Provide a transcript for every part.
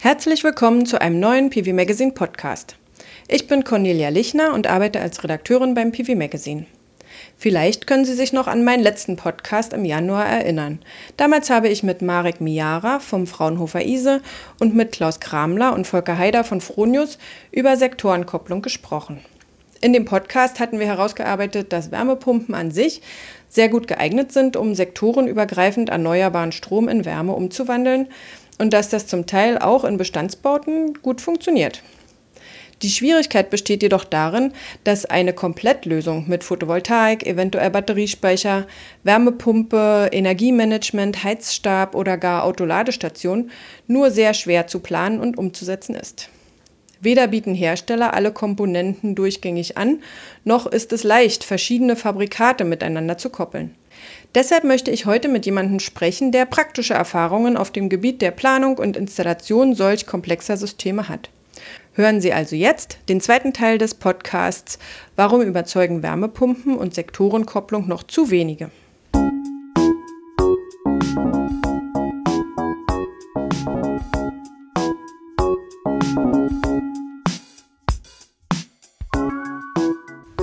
Herzlich willkommen zu einem neuen PV Magazine Podcast. Ich bin Cornelia Lichner und arbeite als Redakteurin beim PV Magazine. Vielleicht können Sie sich noch an meinen letzten Podcast im Januar erinnern. Damals habe ich mit Marek Miara vom Fraunhofer ISE und mit Klaus Kramler und Volker Haider von Fronius über Sektorenkopplung gesprochen. In dem Podcast hatten wir herausgearbeitet, dass Wärmepumpen an sich sehr gut geeignet sind, um sektorenübergreifend erneuerbaren Strom in Wärme umzuwandeln und dass das zum Teil auch in Bestandsbauten gut funktioniert. Die Schwierigkeit besteht jedoch darin, dass eine Komplettlösung mit Photovoltaik, eventuell Batteriespeicher, Wärmepumpe, Energiemanagement, Heizstab oder gar Autoladestation nur sehr schwer zu planen und umzusetzen ist. Weder bieten Hersteller alle Komponenten durchgängig an, noch ist es leicht, verschiedene Fabrikate miteinander zu koppeln. Deshalb möchte ich heute mit jemandem sprechen, der praktische Erfahrungen auf dem Gebiet der Planung und Installation solch komplexer Systeme hat. Hören Sie also jetzt den zweiten Teil des Podcasts Warum überzeugen Wärmepumpen und Sektorenkopplung noch zu wenige?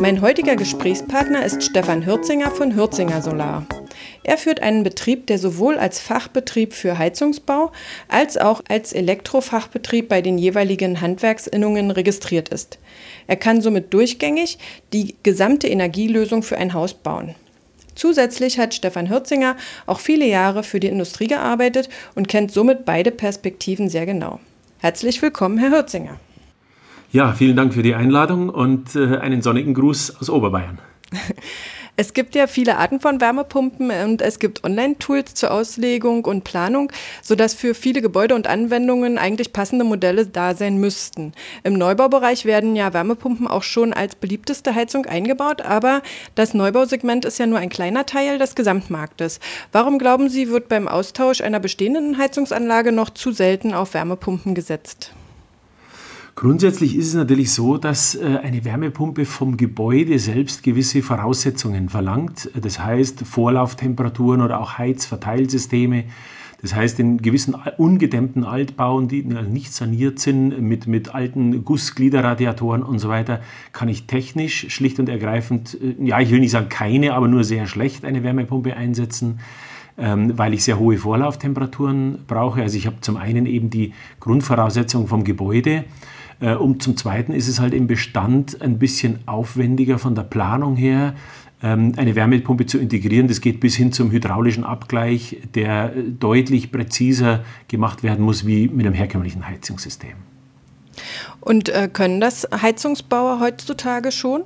Mein heutiger Gesprächspartner ist Stefan Hürzinger von Hürzinger Solar. Er führt einen Betrieb, der sowohl als Fachbetrieb für Heizungsbau als auch als Elektrofachbetrieb bei den jeweiligen Handwerksinnungen registriert ist. Er kann somit durchgängig die gesamte Energielösung für ein Haus bauen. Zusätzlich hat Stefan Hürzinger auch viele Jahre für die Industrie gearbeitet und kennt somit beide Perspektiven sehr genau. Herzlich willkommen, Herr Hürzinger. Ja, vielen Dank für die Einladung und äh, einen sonnigen Gruß aus Oberbayern. Es gibt ja viele Arten von Wärmepumpen und es gibt Online-Tools zur Auslegung und Planung, sodass für viele Gebäude und Anwendungen eigentlich passende Modelle da sein müssten. Im Neubaubereich werden ja Wärmepumpen auch schon als beliebteste Heizung eingebaut, aber das Neubausegment ist ja nur ein kleiner Teil des Gesamtmarktes. Warum glauben Sie, wird beim Austausch einer bestehenden Heizungsanlage noch zu selten auf Wärmepumpen gesetzt? Grundsätzlich ist es natürlich so, dass äh, eine Wärmepumpe vom Gebäude selbst gewisse Voraussetzungen verlangt. Das heißt Vorlauftemperaturen oder auch Heizverteilsysteme. Das heißt, in gewissen ungedämmten Altbauen, die nicht saniert sind, mit, mit alten Gussgliederradiatoren und so weiter, kann ich technisch schlicht und ergreifend, äh, ja, ich will nicht sagen keine, aber nur sehr schlecht eine Wärmepumpe einsetzen ähm, weil ich sehr hohe Vorlauftemperaturen brauche. Also ich habe zum einen eben die Grundvoraussetzung vom Gebäude, und zum Zweiten ist es halt im Bestand ein bisschen aufwendiger von der Planung her, ähm, eine Wärmepumpe zu integrieren. Das geht bis hin zum hydraulischen Abgleich, der deutlich präziser gemacht werden muss wie mit einem herkömmlichen Heizungssystem. Und äh, können das Heizungsbauer heutzutage schon?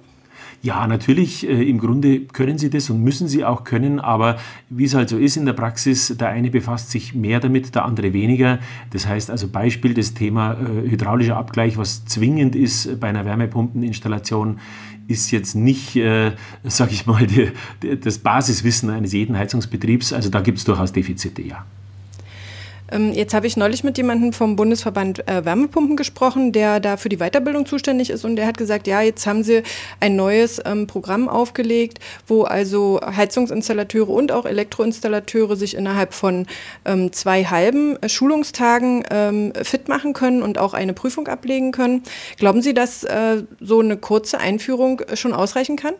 Ja, natürlich, äh, im Grunde können sie das und müssen sie auch können, aber wie es halt so ist in der Praxis, der eine befasst sich mehr damit, der andere weniger. Das heißt also Beispiel das Thema äh, hydraulischer Abgleich, was zwingend ist bei einer Wärmepumpeninstallation, ist jetzt nicht, äh, sage ich mal, die, die, das Basiswissen eines jeden Heizungsbetriebs. Also da gibt es durchaus Defizite, ja. Ähm, jetzt habe ich neulich mit jemandem vom Bundesverband äh, Wärmepumpen gesprochen, der da für die Weiterbildung zuständig ist und der hat gesagt, ja, jetzt haben sie ein neues ähm, Programm aufgelegt, wo also Heizungsinstallateure und auch Elektroinstallateure sich innerhalb von ähm, zwei halben äh, Schulungstagen fit machen können und auch eine Prüfung ablegen können. Glauben Sie, dass äh, so eine kurze Einführung schon ausreichen kann?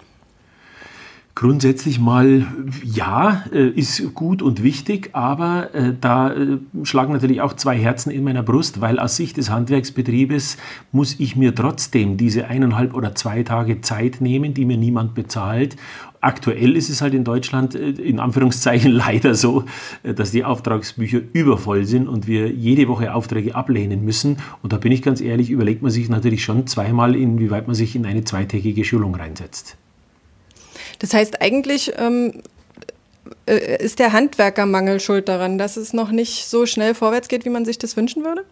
Grundsätzlich mal ja, äh, ist gut und wichtig, aber äh, da äh, schlagen natürlich auch zwei Herzen in meiner Brust, weil aus Sicht des Handwerksbetriebes muss ich mir trotzdem diese eineinhalb oder zwei Tage Zeit nehmen, die mir niemand bezahlt. Aktuell ist es halt in Deutschland in Anführungszeichen leider so, dass die Auftragsbücher übervoll sind und wir jede Woche Aufträge ablehnen müssen. Und da bin ich ganz ehrlich, überlegt man sich natürlich schon zweimal, inwieweit man sich in eine zweitägige Schulung reinsetzt. Das heißt, eigentlich ähm, äh, ist der Handwerkermangel schuld daran, dass es noch nicht so schnell vorwärts geht, wie man sich das wünschen würde?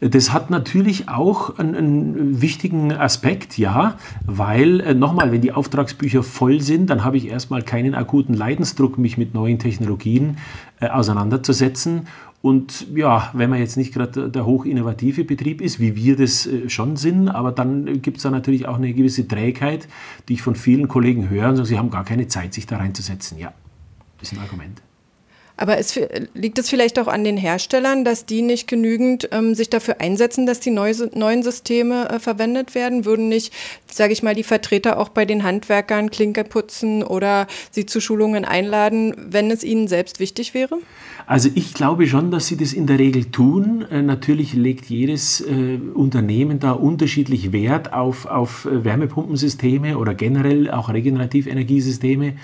Das hat natürlich auch einen, einen wichtigen Aspekt, ja, weil äh, nochmal, wenn die Auftragsbücher voll sind, dann habe ich erstmal keinen akuten Leidensdruck, mich mit neuen Technologien äh, auseinanderzusetzen. Und ja, wenn man jetzt nicht gerade der hochinnovative Betrieb ist, wie wir das äh, schon sind, aber dann gibt es da natürlich auch eine gewisse Trägheit, die ich von vielen Kollegen höre und sie haben gar keine Zeit, sich da reinzusetzen. Ja, das ist ein Argument. Aber es, liegt es vielleicht auch an den Herstellern, dass die nicht genügend ähm, sich dafür einsetzen, dass die neu, neuen Systeme äh, verwendet werden? Würden nicht, sage ich mal, die Vertreter auch bei den Handwerkern Klinker putzen oder sie zu Schulungen einladen, wenn es ihnen selbst wichtig wäre? Also ich glaube schon, dass sie das in der Regel tun. Äh, natürlich legt jedes äh, Unternehmen da unterschiedlich Wert auf, auf äh, Wärmepumpensysteme oder generell auch Regenerativenergiesysteme. Ähm,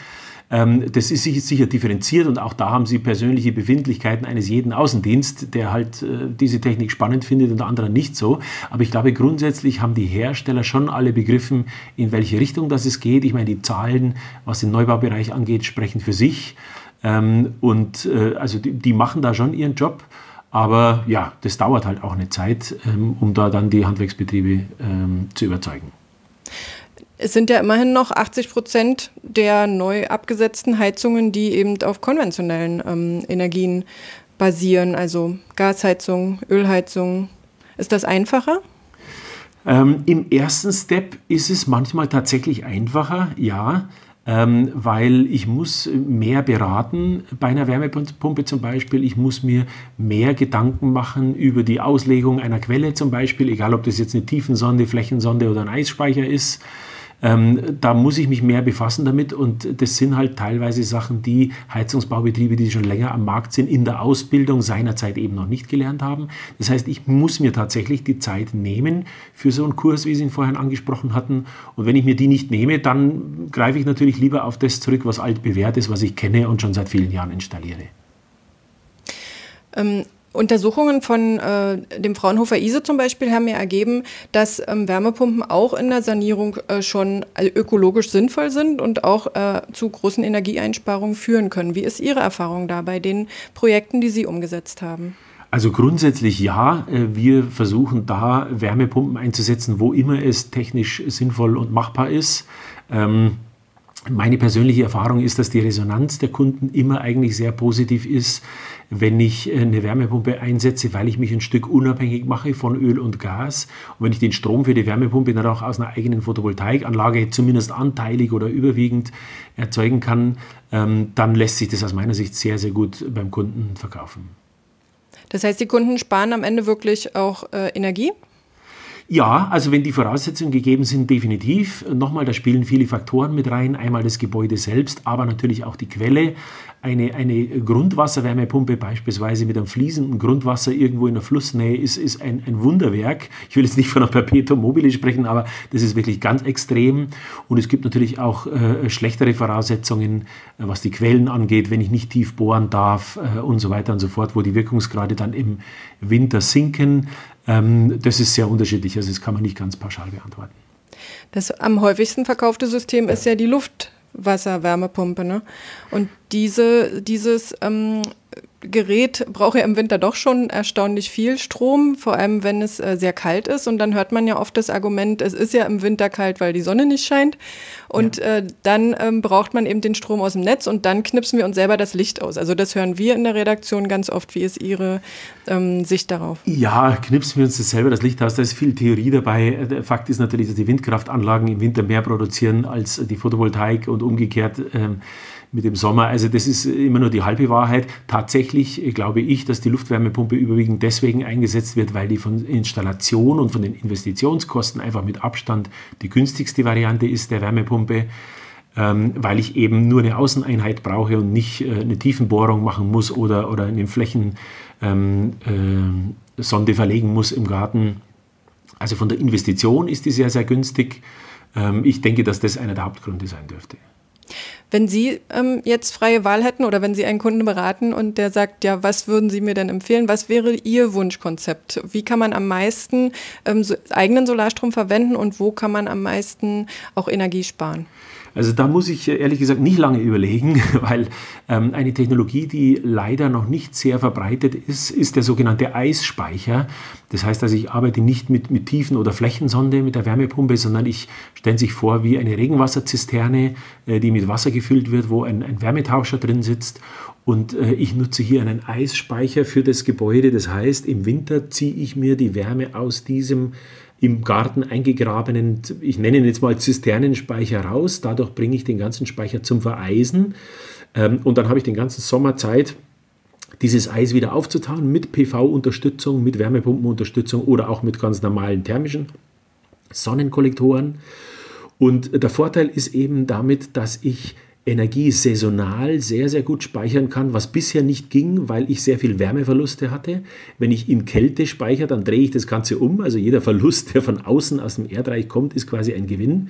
das ist sicher differenziert und auch da haben Sie persönliche Befindlichkeiten eines jeden Außendienst, der halt äh, diese Technik spannend findet und andere nicht so. Aber ich glaube, grundsätzlich haben die Hersteller schon alle begriffen, in welche Richtung das es geht. Ich meine, die Zahlen, was den Neubaubereich angeht, sprechen für sich. Ähm, und äh, also die, die machen da schon ihren Job. Aber ja, das dauert halt auch eine Zeit, ähm, um da dann die Handwerksbetriebe zu überzeugen. Es sind ja immerhin noch 80 Prozent der neu abgesetzten Heizungen, die eben auf konventionellen ähm, Energien basieren, also Gasheizung, Ölheizung. Ist das einfacher? Ähm, Im ersten Step ist es manchmal tatsächlich einfacher, ja, ähm, weil ich muss mehr beraten bei einer Wärmepumpe zum Beispiel. Ich muss mir mehr Gedanken machen über die Auslegung einer Quelle zum Beispiel, egal ob das jetzt eine Tiefensonde, Flächensonde oder ein Eisspeicher ist. Ähm, da muss ich mich mehr befassen damit und das sind halt teilweise Sachen, die Heizungsbaubetriebe, die schon länger am Markt sind, in der Ausbildung seinerzeit eben noch nicht gelernt haben. Das heißt, ich muss mir tatsächlich die Zeit nehmen für so einen Kurs, wie Sie ihn vorhin angesprochen hatten. Und wenn ich mir die nicht nehme, dann greife ich natürlich lieber auf das zurück, was altbewährt ist, was ich kenne und schon seit vielen Jahren installiere. Ähm, Untersuchungen von äh, dem Fraunhofer ISO zum Beispiel haben ja ergeben, dass ähm, Wärmepumpen auch in der Sanierung äh, schon also ökologisch sinnvoll sind und auch äh, zu großen Energieeinsparungen führen können. Wie ist Ihre Erfahrung da bei den Projekten, die Sie umgesetzt haben? Also grundsätzlich ja, äh, wir versuchen da Wärmepumpen einzusetzen, wo immer es technisch sinnvoll und machbar ist. Ähm, meine persönliche Erfahrung ist, dass die Resonanz der Kunden immer eigentlich sehr positiv ist, wenn ich eine Wärmepumpe einsetze, weil ich mich ein Stück unabhängig mache von Öl und Gas. Und wenn ich den Strom für die Wärmepumpe dann auch aus einer eigenen Photovoltaikanlage zumindest anteilig oder überwiegend erzeugen kann, ähm, dann lässt sich das aus meiner Sicht sehr, sehr gut beim Kunden verkaufen. Das heißt, die Kunden sparen am Ende wirklich auch äh, Energie? Ja, also wenn die Voraussetzungen gegeben sind, definitiv. Nochmal, da spielen viele Faktoren mit rein. Einmal das Gebäude selbst, aber natürlich auch die Quelle. Eine, eine Grundwasserwärmepumpe beispielsweise mit einem fließenden Grundwasser irgendwo in der Flussnähe ist, ist ein, ein Wunderwerk. Ich will jetzt nicht von einer Perpetuum mobile sprechen, aber das ist wirklich ganz extrem. Und es gibt natürlich auch äh, schlechtere Voraussetzungen, äh, was die Quellen angeht, wenn ich nicht tief bohren darf äh, und so weiter und so fort, wo die Wirkungsgrade dann im Winter sinken. Ähm, das ist sehr unterschiedlich, also das kann man nicht ganz pauschal beantworten. Das am häufigsten verkaufte System ist ja die Luftwasserwärmepumpe. Ne? Und diese, dieses ähm, Gerät braucht ja im Winter doch schon erstaunlich viel Strom, vor allem wenn es äh, sehr kalt ist. Und dann hört man ja oft das Argument, es ist ja im Winter kalt, weil die Sonne nicht scheint. Und ja. äh, dann ähm, braucht man eben den Strom aus dem Netz und dann knipsen wir uns selber das Licht aus. Also das hören wir in der Redaktion ganz oft. Wie ist Ihre ähm, Sicht darauf? Ja, knipsen wir uns das selber das Licht aus. Da ist viel Theorie dabei. Der Fakt ist natürlich, dass die Windkraftanlagen im Winter mehr produzieren als die Photovoltaik und umgekehrt. Ähm, mit dem Sommer. Also das ist immer nur die halbe Wahrheit. Tatsächlich glaube ich, dass die Luftwärmepumpe überwiegend deswegen eingesetzt wird, weil die von Installation und von den Investitionskosten einfach mit Abstand die günstigste Variante ist der Wärmepumpe ähm, weil ich eben nur eine Außeneinheit brauche und nicht äh, eine Tiefenbohrung machen muss oder, oder eine Flächensonde ähm, äh, verlegen muss im Garten. Also von der Investition ist die sehr, sehr günstig. Ähm, ich denke, dass das einer der Hauptgründe sein dürfte. Wenn Sie ähm, jetzt freie Wahl hätten oder wenn Sie einen Kunden beraten und der sagt, ja, was würden Sie mir denn empfehlen? Was wäre Ihr Wunschkonzept? Wie kann man am meisten ähm, so eigenen Solarstrom verwenden und wo kann man am meisten auch Energie sparen? Also da muss ich ehrlich gesagt nicht lange überlegen, weil ähm, eine Technologie, die leider noch nicht sehr verbreitet ist, ist der sogenannte Eisspeicher. Das heißt also, ich arbeite nicht mit, mit Tiefen- oder Flächensonde mit der Wärmepumpe, sondern ich stelle sich vor wie eine Regenwasserzisterne, äh, die mit Wasser gefüllt wird, wo ein, ein Wärmetauscher drin sitzt. Und äh, ich nutze hier einen Eisspeicher für das Gebäude. Das heißt, im Winter ziehe ich mir die Wärme aus diesem im Garten eingegrabenen, ich nenne ihn jetzt mal Zisternenspeicher raus. Dadurch bringe ich den ganzen Speicher zum Vereisen. Ähm, und dann habe ich den ganzen Sommer Zeit, dieses Eis wieder aufzutauen mit PV-Unterstützung, mit Wärmepumpenunterstützung oder auch mit ganz normalen thermischen Sonnenkollektoren. Und der Vorteil ist eben damit, dass ich Energie saisonal sehr, sehr gut speichern kann, was bisher nicht ging, weil ich sehr viel Wärmeverluste hatte. Wenn ich in Kälte speichere, dann drehe ich das Ganze um. Also jeder Verlust, der von außen aus dem Erdreich kommt, ist quasi ein Gewinn.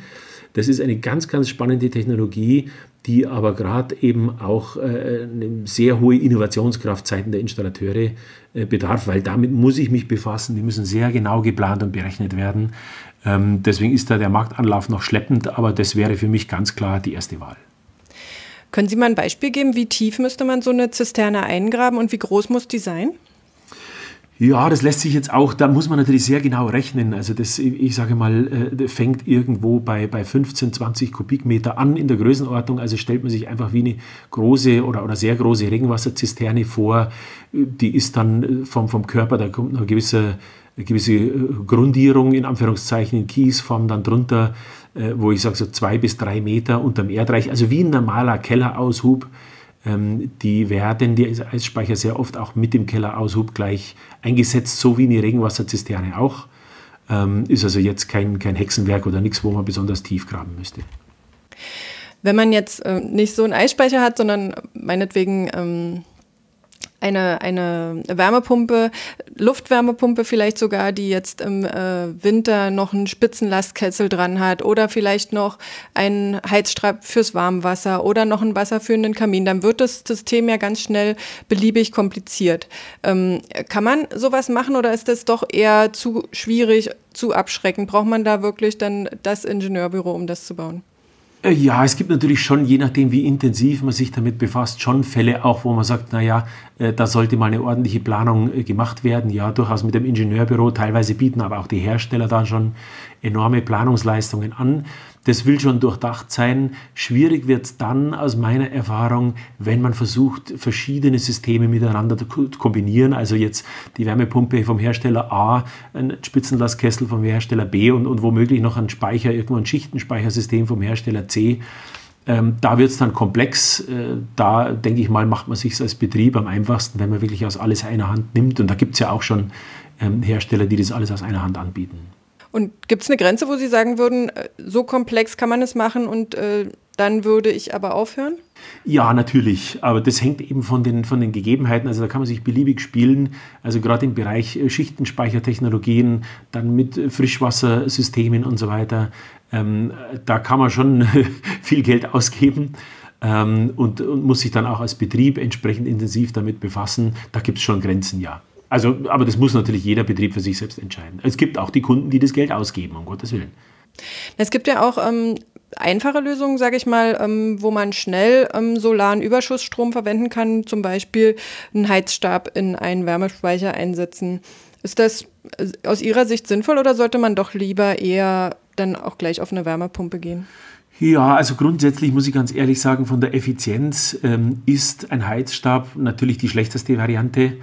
Das ist eine ganz, ganz spannende Technologie, die aber gerade eben auch äh, eine sehr hohe Innovationskraft seitens der Installateure äh, bedarf, weil damit muss ich mich befassen. Die müssen sehr genau geplant und berechnet werden. Ähm, deswegen ist da der Marktanlauf noch schleppend, aber das wäre für mich ganz klar die erste Wahl. Können Sie mal ein Beispiel geben, wie tief müsste man so eine Zisterne eingraben und wie groß muss die sein? Ja, das lässt sich jetzt auch, da muss man natürlich sehr genau rechnen. Also das, ich sage mal, äh, fängt irgendwo bei, bei 15, 20 Kubikmeter an in der Größenordnung. Also stellt man sich einfach wie eine große oder, oder sehr große Regenwasserzisterne vor. Die ist dann vom, vom Körper, da kommt noch eine gewisse, eine gewisse äh, Grundierung in Anführungszeichen in Kiesform dann drunter äh, wo ich sage so zwei bis drei Meter unterm Erdreich, also wie ein normaler Kelleraushub. Ähm, die werden, die Eisspeicher sehr oft auch mit dem Kelleraushub gleich eingesetzt, so wie eine Regenwasserzisterne auch. Ähm, ist also jetzt kein, kein Hexenwerk oder nichts, wo man besonders tief graben müsste. Wenn man jetzt äh, nicht so einen Eisspeicher hat, sondern meinetwegen ähm, eine, eine Wärmepumpe, Luftwärmepumpe vielleicht sogar, die jetzt im äh, Winter noch einen Spitzenlastkessel dran hat oder vielleicht noch einen Heizstab fürs Warmwasser oder noch einen wasserführenden Kamin, dann wird das System ja ganz schnell beliebig kompliziert. Ähm, kann man sowas machen oder ist das doch eher zu schwierig, zu abschreckend? Braucht man da wirklich dann das Ingenieurbüro, um das zu bauen? Äh, ja, es gibt natürlich schon, je nachdem, wie intensiv man sich damit befasst, schon Fälle auch, wo man sagt, naja, äh, da sollte mal eine ordentliche Planung äh, gemacht werden. Ja, durchaus mit dem Ingenieurbüro. Teilweise bieten aber auch die Hersteller dann schon enorme Planungsleistungen an. Das will schon durchdacht sein. Schwierig wird es dann aus meiner Erfahrung, wenn man versucht, verschiedene Systeme miteinander zu kombinieren. Also jetzt die Wärmepumpe vom Hersteller A, ein Spitzenlastkessel vom Hersteller B und, und womöglich noch ein Speicher, irgendwo ein Schichtenspeichersystem vom Hersteller C. Ähm, da wird es dann komplex. Äh, da denke ich mal, macht man sich als Betrieb am einfachsten, wenn man wirklich aus alles einer Hand nimmt. Und da gibt es ja auch schon ähm, Hersteller, die das alles aus einer Hand anbieten. Und gibt es eine Grenze, wo Sie sagen würden, äh, so komplex kann man es machen und äh, dann würde ich aber aufhören? Ja, natürlich. Aber das hängt eben von den, von den Gegebenheiten. Also da kann man sich beliebig spielen. Also gerade im Bereich äh, Schichtenspeichertechnologien, dann mit Frischwassersystemen und so weiter. Ähm, da kann man schon viel Geld ausgeben. Ähm, und, und muss sich dann auch als Betrieb entsprechend intensiv damit befassen. Da gibt es schon Grenzen, ja. Also, aber das muss natürlich jeder Betrieb für sich selbst entscheiden. Es gibt auch die Kunden, die das Geld ausgeben, um Gottes Willen. Es gibt ja auch ähm, einfache Lösungen, sage ich mal, ähm, wo man schnell ähm, solaren Überschussstrom verwenden kann, zum Beispiel einen Heizstab in einen Wärmespeicher einsetzen. Ist das äh, aus Ihrer Sicht sinnvoll oder sollte man doch lieber eher dann auch gleich auf eine Wärmepumpe gehen? Ja, also grundsätzlich muss ich ganz ehrlich sagen, von der Effizienz ähm, ist ein Heizstab natürlich die schlechteste Variante.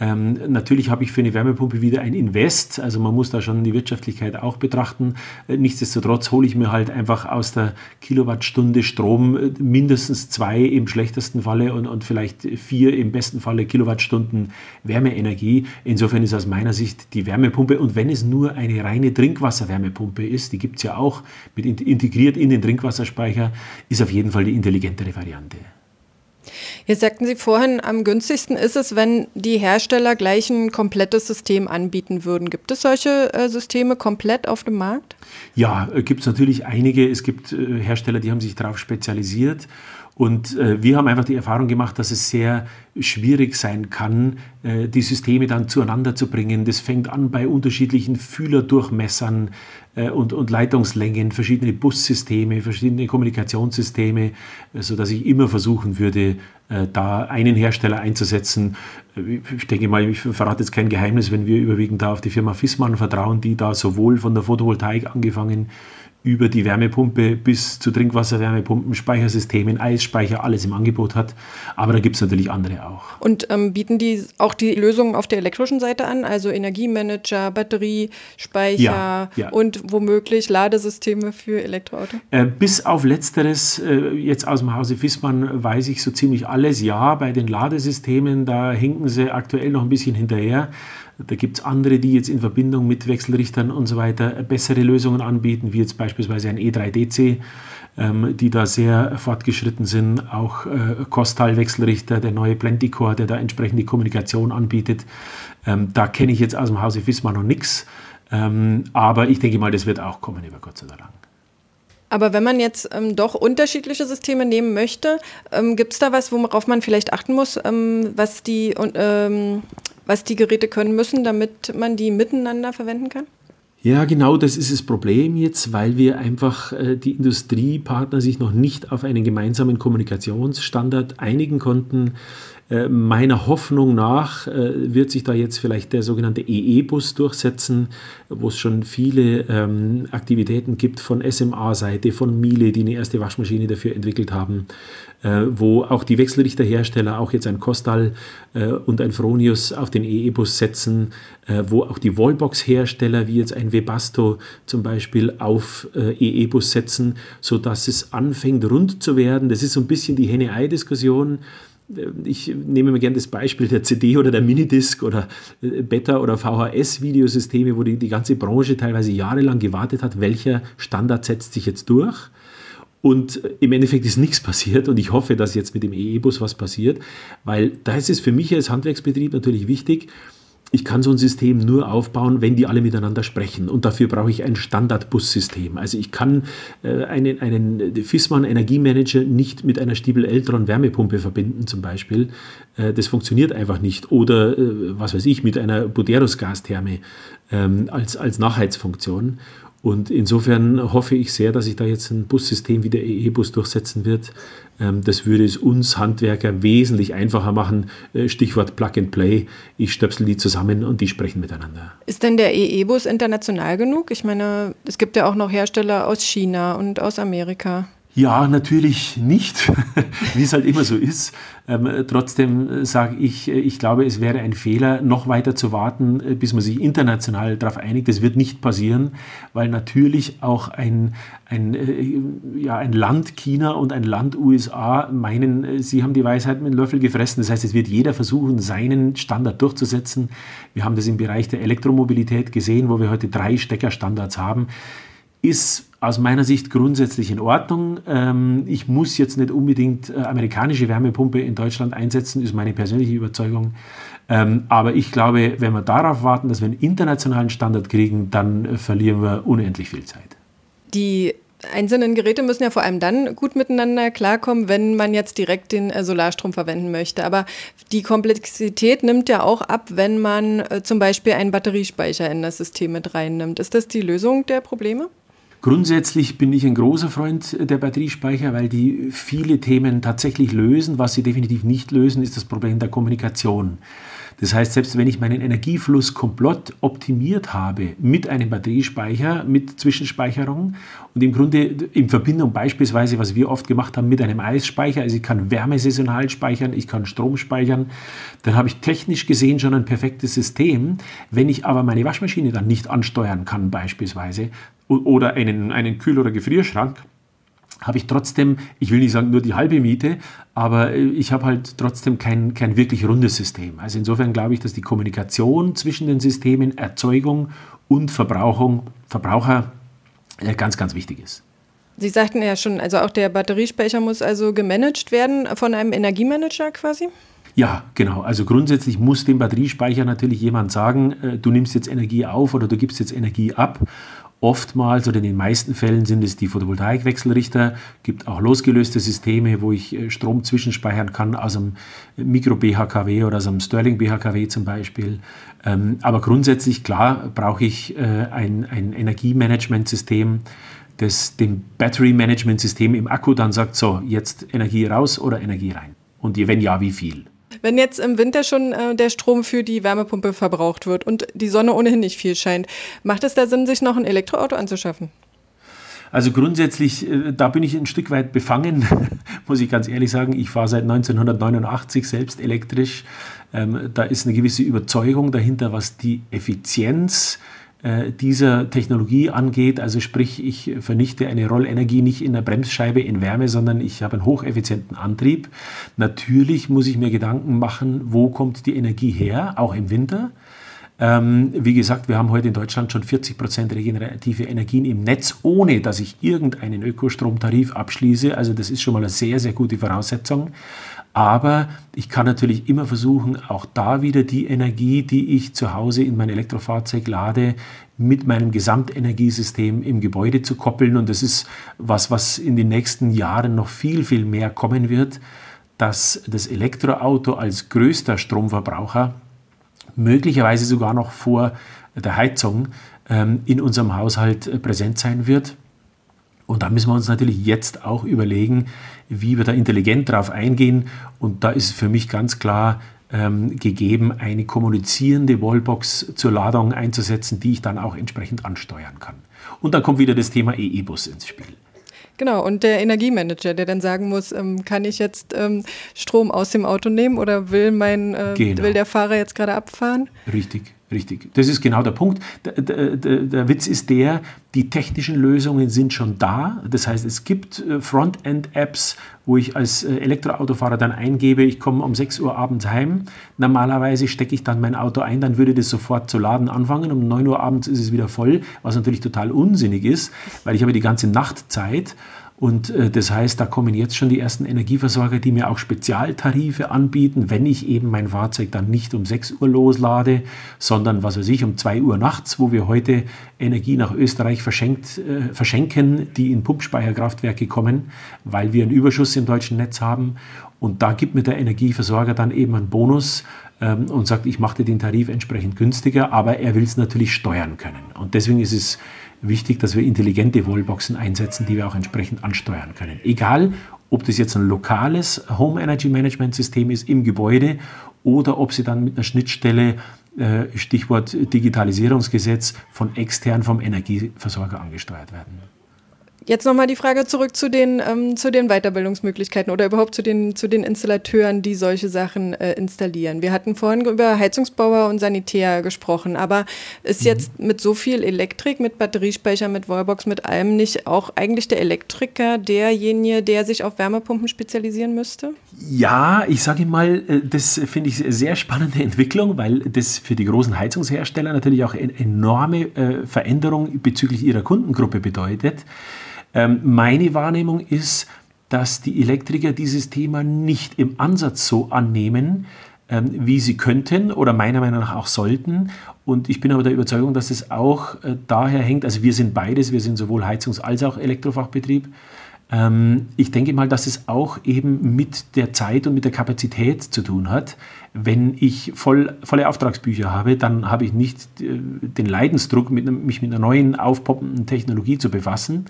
Ähm, natürlich habe ich für eine Wärmepumpe wieder ein Invest, also man muss da schon die Wirtschaftlichkeit auch betrachten. Äh, nichtsdestotrotz hole ich mir halt einfach aus der Kilowattstunde Strom äh, mindestens zwei im schlechtesten Falle und, und vielleicht vier im besten Falle Kilowattstunden Wärmeenergie. Insofern ist aus meiner Sicht die Wärmepumpe und wenn es nur eine reine Trinkwasserwärmepumpe ist, die gibt es ja auch mit integriert in den Trinkwasserspeicher, ist auf jeden Fall die intelligentere Variante. Jetzt sagten Sie vorhin, am günstigsten ist es, wenn die Hersteller gleich ein komplettes System anbieten würden. Gibt es solche äh, Systeme komplett auf dem Markt? Ja, äh, gibt es natürlich einige. Es gibt äh, Hersteller, die haben sich darauf spezialisiert. Und äh, wir haben einfach die Erfahrung gemacht, dass es sehr schwierig sein kann, äh, die Systeme dann zueinander zu bringen. Das fängt an bei unterschiedlichen Fühlerdurchmessern äh, und, und Leitungslängen, verschiedene Bussysteme, verschiedene Kommunikationssysteme, äh, sodass ich immer versuchen würde, äh, da einen Hersteller einzusetzen. Äh, ich denke mal, ich verrate jetzt kein Geheimnis, wenn wir überwiegend da auf die Firma Fissmann vertrauen, die da sowohl von der Photovoltaik angefangen über die Wärmepumpe bis zu Trinkwasserwärmepumpen, Speichersystemen, Eisspeicher, alles im Angebot hat. Aber da gibt es natürlich andere auch. Und ähm, bieten die auch die Lösungen auf der elektrischen Seite an, also Energiemanager, Batteriespeicher ja, ja. und womöglich Ladesysteme für Elektroauto? Äh, bis auf letzteres, äh, jetzt aus dem Hause Fissmann weiß ich so ziemlich alles. Ja, bei den Ladesystemen, da hinken sie aktuell noch ein bisschen hinterher. Da gibt es andere, die jetzt in Verbindung mit Wechselrichtern und so weiter bessere Lösungen anbieten, wie jetzt beispielsweise ein E3DC, ähm, die da sehr fortgeschritten sind. Auch äh, Kostal-Wechselrichter, der neue Plenticore, der da entsprechend die Kommunikation anbietet. Ähm, da kenne ich jetzt aus dem Hause FISMA noch nichts. Ähm, aber ich denke mal, das wird auch kommen über kurz oder lang. Aber wenn man jetzt ähm, doch unterschiedliche Systeme nehmen möchte, ähm, gibt es da was, worauf man vielleicht achten muss, ähm, was die ähm, was die Geräte können müssen, damit man die miteinander verwenden kann? Ja, genau das ist das Problem jetzt, weil wir einfach äh, die Industriepartner sich noch nicht auf einen gemeinsamen Kommunikationsstandard einigen konnten. Äh, meiner Hoffnung nach äh, wird sich da jetzt vielleicht der sogenannte EE-Bus durchsetzen, wo es schon viele ähm, Aktivitäten gibt von SMA-Seite, von Miele, die eine erste Waschmaschine dafür entwickelt haben, äh, wo auch die Wechselrichterhersteller, auch jetzt ein Kostal äh, und ein Fronius auf den EE-Bus setzen, äh, wo auch die Wallbox-Hersteller wie jetzt ein Webasto zum Beispiel auf äh, EE-Bus setzen, sodass es anfängt rund zu werden. Das ist so ein bisschen die Henne-Ei-Diskussion ich nehme mir gerne das Beispiel der CD oder der Minidisc oder äh, Beta- oder VHS-Videosysteme, wo die, die ganze Branche teilweise jahrelang gewartet hat, welcher Standard setzt sich jetzt durch. Und im Endeffekt ist nichts passiert und ich hoffe, dass jetzt mit dem EE-Bus was passiert, weil da ist es für mich als Handwerksbetrieb natürlich wichtig, ich kann so ein System nur aufbauen, wenn die alle miteinander sprechen. Und dafür brauche ich ein Standard-Bus-System. Also ich kann äh, einen, einen Fissmann Energiemanager nicht mit einer Stiebel Eltron Wärmepumpe verbinden zum Beispiel. Äh, das funktioniert einfach nicht. Oder äh, was weiß ich, mit einer Buderus Gastherme ähm, als, als Nachheizfunktion. Und insofern hoffe ich sehr, dass sich da jetzt ein Bussystem wie der EE-Bus durchsetzen wird. Ähm, das würde es uns Handwerker wesentlich einfacher machen. Äh, Stichwort Plug and Play. Ich stöpsel die zusammen und die sprechen miteinander. Ist denn der EE-Bus international genug? Ich meine, es gibt ja auch noch Hersteller aus China und aus Amerika. Ja, natürlich nicht, wie es halt immer so ist. Ähm, trotzdem sage ich, ich glaube, es wäre ein Fehler, noch weiter zu warten, bis man sich international darauf einigt. Das wird nicht passieren, weil natürlich auch ein, ein, äh, ja, ein Land China und ein Land USA meinen, äh, sie haben die Weisheit mit dem Löffel gefressen. Das heißt, es wird jeder versuchen, seinen Standard durchzusetzen. Wir haben das im Bereich der Elektromobilität gesehen, wo wir heute drei Steckerstandards haben. Ist aus meiner Sicht grundsätzlich in Ordnung. Ähm, ich muss jetzt nicht unbedingt äh, amerikanische Wärmepumpe in Deutschland einsetzen, ist meine persönliche Überzeugung. Ähm, aber ich glaube, wenn wir darauf warten, dass wir einen internationalen Standard kriegen, dann äh, verlieren wir unendlich viel Zeit. Die einzelnen Geräte müssen ja vor allem dann gut miteinander klarkommen, wenn man jetzt direkt den äh, Solarstrom verwenden möchte. Aber die Komplexität nimmt ja auch ab, wenn man zum Beispiel einen Batteriespeicher in das System mit reinnimmt. Ist das die Lösung der Probleme? Grundsätzlich bin ich ein großer Freund der Batteriespeicher, weil die viele Themen tatsächlich lösen. Was sie definitiv nicht lösen, ist das Problem der Kommunikation. Das heißt, selbst wenn ich meinen Energiefluss komplett optimiert habe mit einem Batteriespeicher, mit Zwischenspeicherung und im Grunde in Verbindung beispielsweise, was wir oft gemacht haben, mit einem Eisspeicher, also ich kann Wärme saisonal speichern, ich kann Strom speichern, dann habe ich technisch gesehen schon ein perfektes System. Wenn ich aber meine Waschmaschine dann nicht ansteuern kann beispielsweise, oder einen, einen Kühl- oder Gefrierschrank, habe ich trotzdem, ich will nicht sagen nur die halbe Miete, aber äh, ich habe halt trotzdem kein, kein wirklich rundes System. Also insofern glaube ich, dass die Kommunikation zwischen den Systemen, Erzeugung und Verbrauchung, Verbraucher äh, ganz, ganz wichtig ist. Sie sagten ja schon, also auch der Batteriespeicher muss also gemanagt werden von einem Energiemanager quasi? Ja, genau. Also grundsätzlich muss dem Batteriespeicher natürlich jemand sagen, äh, du nimmst jetzt Energie auf oder du gibst jetzt Energie ab. Oftmals oder in den meisten Fällen sind es die Photovoltaikwechselrichter. gibt auch losgelöste Systeme, wo ich äh, Strom zwischenspeichern kann aus einem Mikro-BHKW oder aus einem Sterling-BHKW zum Beispiel. Ähm, aber grundsätzlich, klar, brauche ich äh, ein, ein Energiemanagementsystem, das dem Battery-Management-System im Akku dann sagt, so, jetzt Energie raus oder Energie rein. Und wenn ja, wie viel? Wenn jetzt im Winter schon äh, der Strom für die Wärmepumpe verbraucht wird und die Sonne ohnehin nicht viel scheint, macht es da Sinn, sich noch ein Elektroauto anzuschaffen? Also grundsätzlich, äh, da bin ich ein Stück weit befangen, muss ich ganz ehrlich sagen. Ich fahre seit 1989 selbst elektrisch. Ähm, da ist eine gewisse Überzeugung dahinter, was die Effizienz dieser Technologie angeht. Also sprich, ich vernichte eine Rollenergie nicht in der Bremsscheibe in Wärme, sondern ich habe einen hocheffizienten Antrieb. Natürlich muss ich mir Gedanken machen, wo kommt die Energie her, auch im Winter. Ähm, wie gesagt, wir haben heute in Deutschland schon 40 Prozent regenerative Energien im Netz, ohne dass ich irgendeinen Ökostromtarif abschließe. Also das ist schon mal eine sehr, sehr gute Voraussetzung. Aber ich kann natürlich immer versuchen, auch da wieder die Energie, die ich zu Hause in mein Elektrofahrzeug lade, mit meinem Gesamtenergiesystem im Gebäude zu koppeln. Und das ist was, was in den nächsten Jahren noch viel, viel mehr kommen wird, dass das Elektroauto als größter Stromverbraucher möglicherweise sogar noch vor der Heizung ähm, in unserem Haushalt präsent sein wird. Und da müssen wir uns natürlich jetzt auch überlegen, wie wir da intelligent drauf eingehen. Und da ist für mich ganz klar ähm, gegeben, eine kommunizierende Wallbox zur Ladung einzusetzen, die ich dann auch entsprechend ansteuern kann. Und dann kommt wieder das Thema EE-Bus ins Spiel. Genau, und der Energiemanager, der dann sagen muss, ähm, kann ich jetzt ähm, Strom aus dem Auto nehmen oder will, mein, äh, genau. will der Fahrer jetzt gerade abfahren? Richtig. Richtig, das ist genau der Punkt. Der, der, der, Witz ist der, die technischen Lösungen sind schon da. Das heißt, es gibt äh, Frontend-Apps, wo ich als äh, Elektroautofahrer dann eingebe, ich komme um 6 Uhr abends heim. Normalerweise stecke ich dann mein Auto ein, dann würde das sofort zu laden anfangen. Um 9 Uhr abends ist es wieder voll, was natürlich total unsinnig ist, weil ich habe die ganze Nacht Zeit. Und äh, das heißt, da kommen jetzt schon die ersten Energieversorger, die mir auch Spezialtarife anbieten, wenn ich eben mein Fahrzeug dann nicht um 6 Uhr loslade, sondern was weiß ich, um 2 Uhr nachts, wo wir heute Energie nach Österreich verschenkt, äh, verschenken, die in Pumpspeicherkraftwerke kommen, weil wir einen Überschuss im deutschen Netz haben. Und da gibt mir der Energieversorger dann eben einen Bonus ähm, und sagt, ich mache dir den Tarif entsprechend günstiger, aber er will es natürlich steuern können. Und deswegen ist es wichtig, dass wir intelligente Wallboxen einsetzen, die wir auch entsprechend ansteuern können. Egal, ob das jetzt ein lokales Home Energy Management System ist im Gebäude oder ob sie dann mit einer Schnittstelle, äh, Stichwort Digitalisierungsgesetz, von extern vom Energieversorger angesteuert werden. Jetzt nochmal die Frage zurück zu den, ähm, zu den Weiterbildungsmöglichkeiten oder überhaupt zu den, zu den Installateuren, die solche Sachen äh, installieren. Wir hatten vorhin über Heizungsbauer und Sanitär gesprochen, aber ist mhm. jetzt mit so viel Elektrik, mit Batteriespeicher, mit Wallbox, mit allem nicht auch eigentlich der Elektriker derjenige, der sich auf Wärmepumpen spezialisieren müsste? Ja, ich sage mal, äh, das finde ich sehr spannende Entwicklung, weil das für die großen Heizungshersteller natürlich auch eine enorme äh, Veränderung bezüglich ihrer Kundengruppe bedeutet. Ähm, meine Wahrnehmung ist, dass die Elektriker dieses Thema nicht im Ansatz so annehmen, ähm, wie sie könnten oder meiner Meinung nach auch sollten. Und ich bin aber der Überzeugung, dass es auch äh, daher hängt, also wir sind beides, wir sind sowohl Heizungs- als auch Elektrofachbetrieb. Ähm, ich denke mal, dass es auch eben mit der Zeit und mit der Kapazität zu tun hat. Wenn ich voll, volle Auftragsbücher habe, dann habe ich nicht äh, den Leidensdruck, mit, mich mit einer neuen aufpoppenden Technologie zu befassen.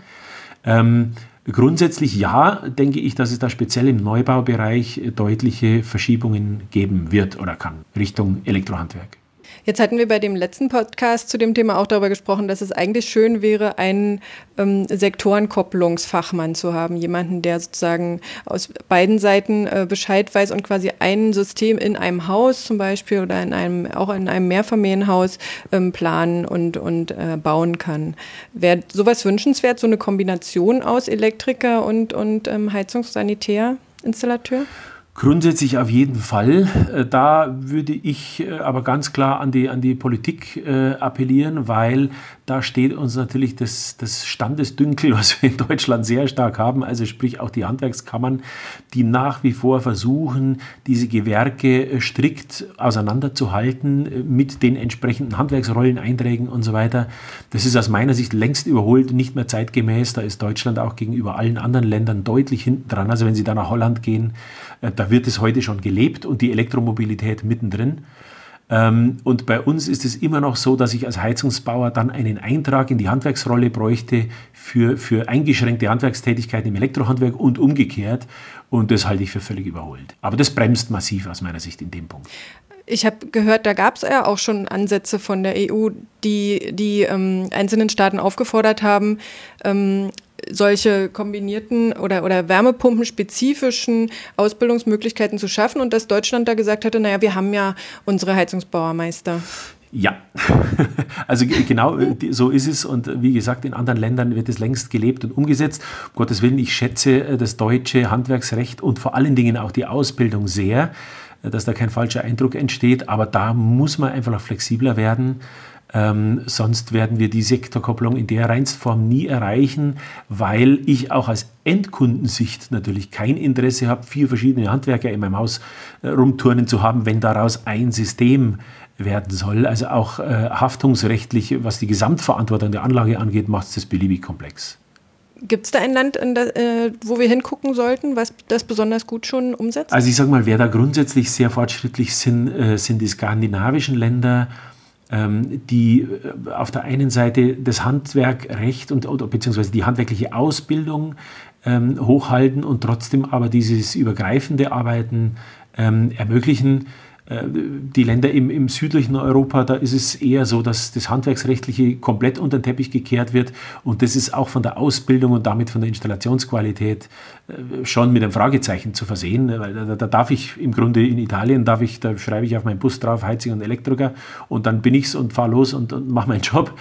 Ähm, grundsätzlich ja, denke ich, dass es da speziell im Neubaubereich deutliche Verschiebungen geben wird oder kann Richtung Elektrohandwerk. Jetzt hatten wir bei dem letzten Podcast zu dem Thema auch darüber gesprochen, dass es eigentlich schön wäre, einen ähm, Sektorenkopplungsfachmann zu haben. Jemanden, der sozusagen aus beiden Seiten äh, Bescheid weiß und quasi ein System in einem Haus zum Beispiel oder in einem, auch in einem Mehrfamilienhaus ähm, planen und, und äh, bauen kann. Wäre sowas wünschenswert, so eine Kombination aus Elektriker und, und ähm, Heizungssanitär-Installateur? Grundsätzlich auf jeden Fall. Äh, da würde ich äh, aber ganz klar an die, an die Politik äh, appellieren, weil da steht uns natürlich das, das Standesdünkel, was wir in Deutschland sehr stark haben, also sprich auch die Handwerkskammern, die nach wie vor versuchen, diese Gewerke strikt auseinanderzuhalten mit den entsprechenden Handwerksrolleneinträgen und so weiter. Das ist aus meiner Sicht längst überholt, nicht mehr zeitgemäß. Da ist Deutschland auch gegenüber allen anderen Ländern deutlich hinten dran. Also wenn Sie da nach Holland gehen, da da wird es heute schon gelebt und die Elektromobilität mittendrin. Ähm, und bei uns ist es immer noch so, dass ich als Heizungsbauer dann einen Eintrag in die Handwerksrolle bräuchte für, für eingeschränkte Handwerkstätigkeiten im Elektrohandwerk und umgekehrt. Und das halte ich für völlig überholt. Aber das bremst massiv aus meiner Sicht in dem Punkt. Ich habe gehört, da gab es ja auch schon Ansätze von der EU, die die ähm, einzelnen Staaten aufgefordert haben, ähm, solche kombinierten oder, oder wärmepumpenspezifischen Ausbildungsmöglichkeiten zu schaffen und dass Deutschland da gesagt hatte, naja, wir haben ja unsere Heizungsbauermeister. Ja, also genau so ist es und wie gesagt, in anderen Ländern wird es längst gelebt und umgesetzt. Um Gottes Willen, ich schätze äh, das deutsche Handwerksrecht und vor allen Dingen auch die Ausbildung sehr dass da kein falscher Eindruck entsteht. Aber da muss man einfach noch flexibler werden. Ähm, sonst werden wir die Sektorkopplung in der Reinstform nie erreichen, weil ich auch als Endkundensicht natürlich kein Interesse habe, vier verschiedene Handwerker in meinem Haus äh, rumturnen zu haben, wenn daraus ein System werden soll. Also auch äh, haftungsrechtlich, was die Gesamtverantwortung der Anlage angeht, macht es das beliebig komplex. Gibt es da ein Land, der, äh, wo wir hingucken sollten, was das besonders gut schon umsetzt? Also ich sage mal, wer da grundsätzlich sehr fortschrittlich sind, äh, sind die skandinavischen Länder, ähm, die äh, auf der einen Seite das Handwerkrecht und oder, beziehungsweise die handwerkliche Ausbildung ähm, hochhalten und trotzdem aber dieses übergreifende Arbeiten ähm, ermöglichen. Die Länder im, im, südlichen Europa, da ist es eher so, dass das Handwerksrechtliche komplett unter den Teppich gekehrt wird und das ist auch von der Ausbildung und damit von der Installationsqualität äh, schon mit einem Fragezeichen zu versehen, weil da, da darf ich im Grunde in Italien, darf ich, da schreibe ich auf meinen Bus drauf Heizung und Elektriker und dann bin ich's und fahre los und, und mache meinen Job.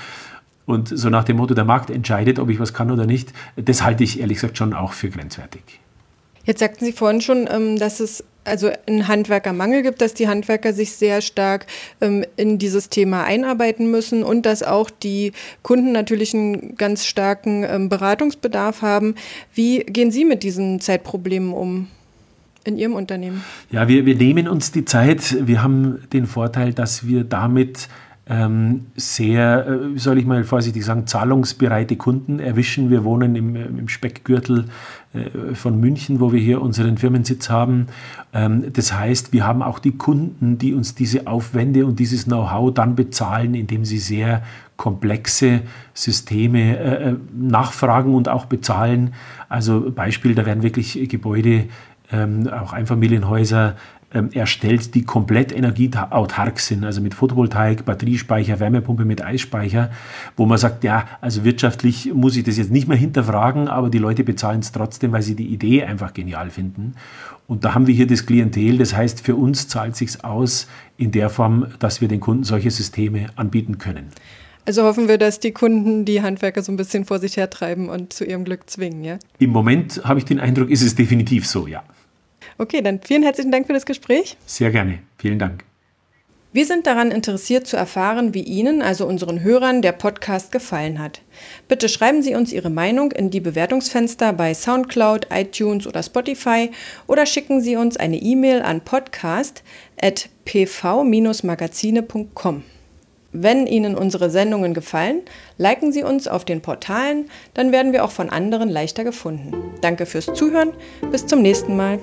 Und so nach dem Motto, der Markt entscheidet, ob ich was kann oder nicht, das halte ich ehrlich gesagt schon auch für grenzwertig. Jetzt sagten Sie vorhin schon, ähm, dass es also einen Handwerkermangel gibt, dass die Handwerker sich sehr stark ähm, in dieses Thema einarbeiten müssen und dass auch die Kunden natürlich einen ganz starken ähm, Beratungsbedarf haben. Wie gehen Sie mit diesen Zeitproblemen um? In Ihrem Unternehmen? Ja, wir, wir nehmen uns die Zeit. Wir haben den Vorteil, dass wir damit ähm, sehr, äh, wie soll ich mal vorsichtig sagen, zahlungsbereite Kunden erwischen. Wir wohnen im, äh, im Speckgürtel von München, wo wir hier unseren Firmensitz haben. Ähm, das heißt, wir haben auch die Kunden, die uns diese Aufwände und dieses Know-how dann bezahlen, indem sie sehr komplexe Systeme äh, nachfragen und auch bezahlen. Also Beispiel, da werden wirklich Gebäude, ähm, auch Einfamilienhäuser erstellt, die komplett energieautark sind, also mit Photovoltaik, Batteriespeicher, Wärmepumpe mit Eisspeicher, wo man sagt, ja, also wirtschaftlich muss ich das jetzt nicht mehr hinterfragen, aber die Leute bezahlen es trotzdem, weil sie die Idee einfach genial finden. Und da haben wir hier das Klientel, das heißt, für uns zahlt sich aus in der Form, dass wir den Kunden solche Systeme anbieten können. Also hoffen wir, dass die Kunden die Handwerker so ein bisschen vor sich hertreiben und zu ihrem Glück zwingen, ja? Im Moment habe ich den Eindruck, ist es definitiv so, ja. Okay, dann vielen herzlichen Dank für das Gespräch. Sehr gerne. Vielen Dank. Wir sind daran interessiert zu erfahren, wie Ihnen, also unseren Hörern, der Podcast gefallen hat. Bitte schreiben Sie uns Ihre Meinung in die Bewertungsfenster bei SoundCloud, iTunes oder Spotify oder schicken Sie uns eine E-Mail an podcast.pv-magazine.com. Wenn Ihnen unsere Sendungen gefallen, liken Sie uns auf den Portalen, dann werden wir auch von anderen leichter gefunden. Danke fürs Zuhören, bis zum nächsten Mal.